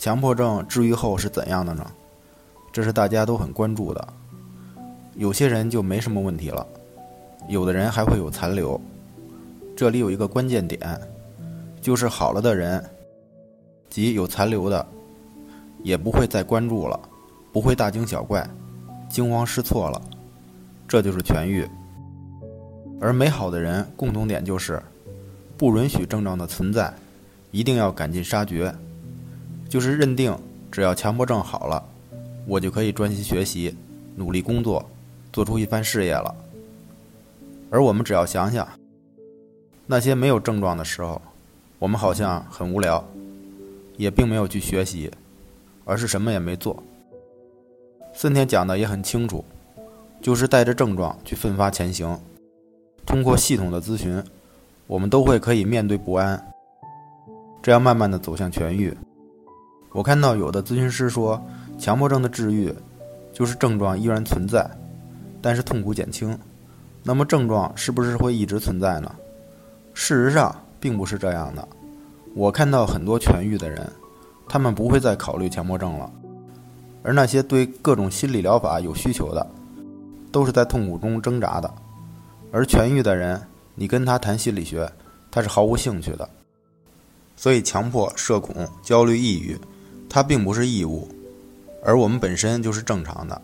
强迫症治愈后是怎样的呢？这是大家都很关注的。有些人就没什么问题了，有的人还会有残留。这里有一个关键点，就是好了的人，即有残留的，也不会再关注了，不会大惊小怪、惊慌失措了，这就是痊愈。而美好的人共同点就是，不允许症状的存在，一定要赶尽杀绝。就是认定，只要强迫症好了，我就可以专心学习、努力工作，做出一番事业了。而我们只要想想，那些没有症状的时候，我们好像很无聊，也并没有去学习，而是什么也没做。森田讲的也很清楚，就是带着症状去奋发前行。通过系统的咨询，我们都会可以面对不安，这样慢慢的走向痊愈。我看到有的咨询师说，强迫症的治愈就是症状依然存在，但是痛苦减轻。那么症状是不是会一直存在呢？事实上并不是这样的。我看到很多痊愈的人，他们不会再考虑强迫症了。而那些对各种心理疗法有需求的，都是在痛苦中挣扎的。而痊愈的人，你跟他谈心理学，他是毫无兴趣的。所以强迫、社恐、焦虑、抑郁。它并不是义务，而我们本身就是正常的。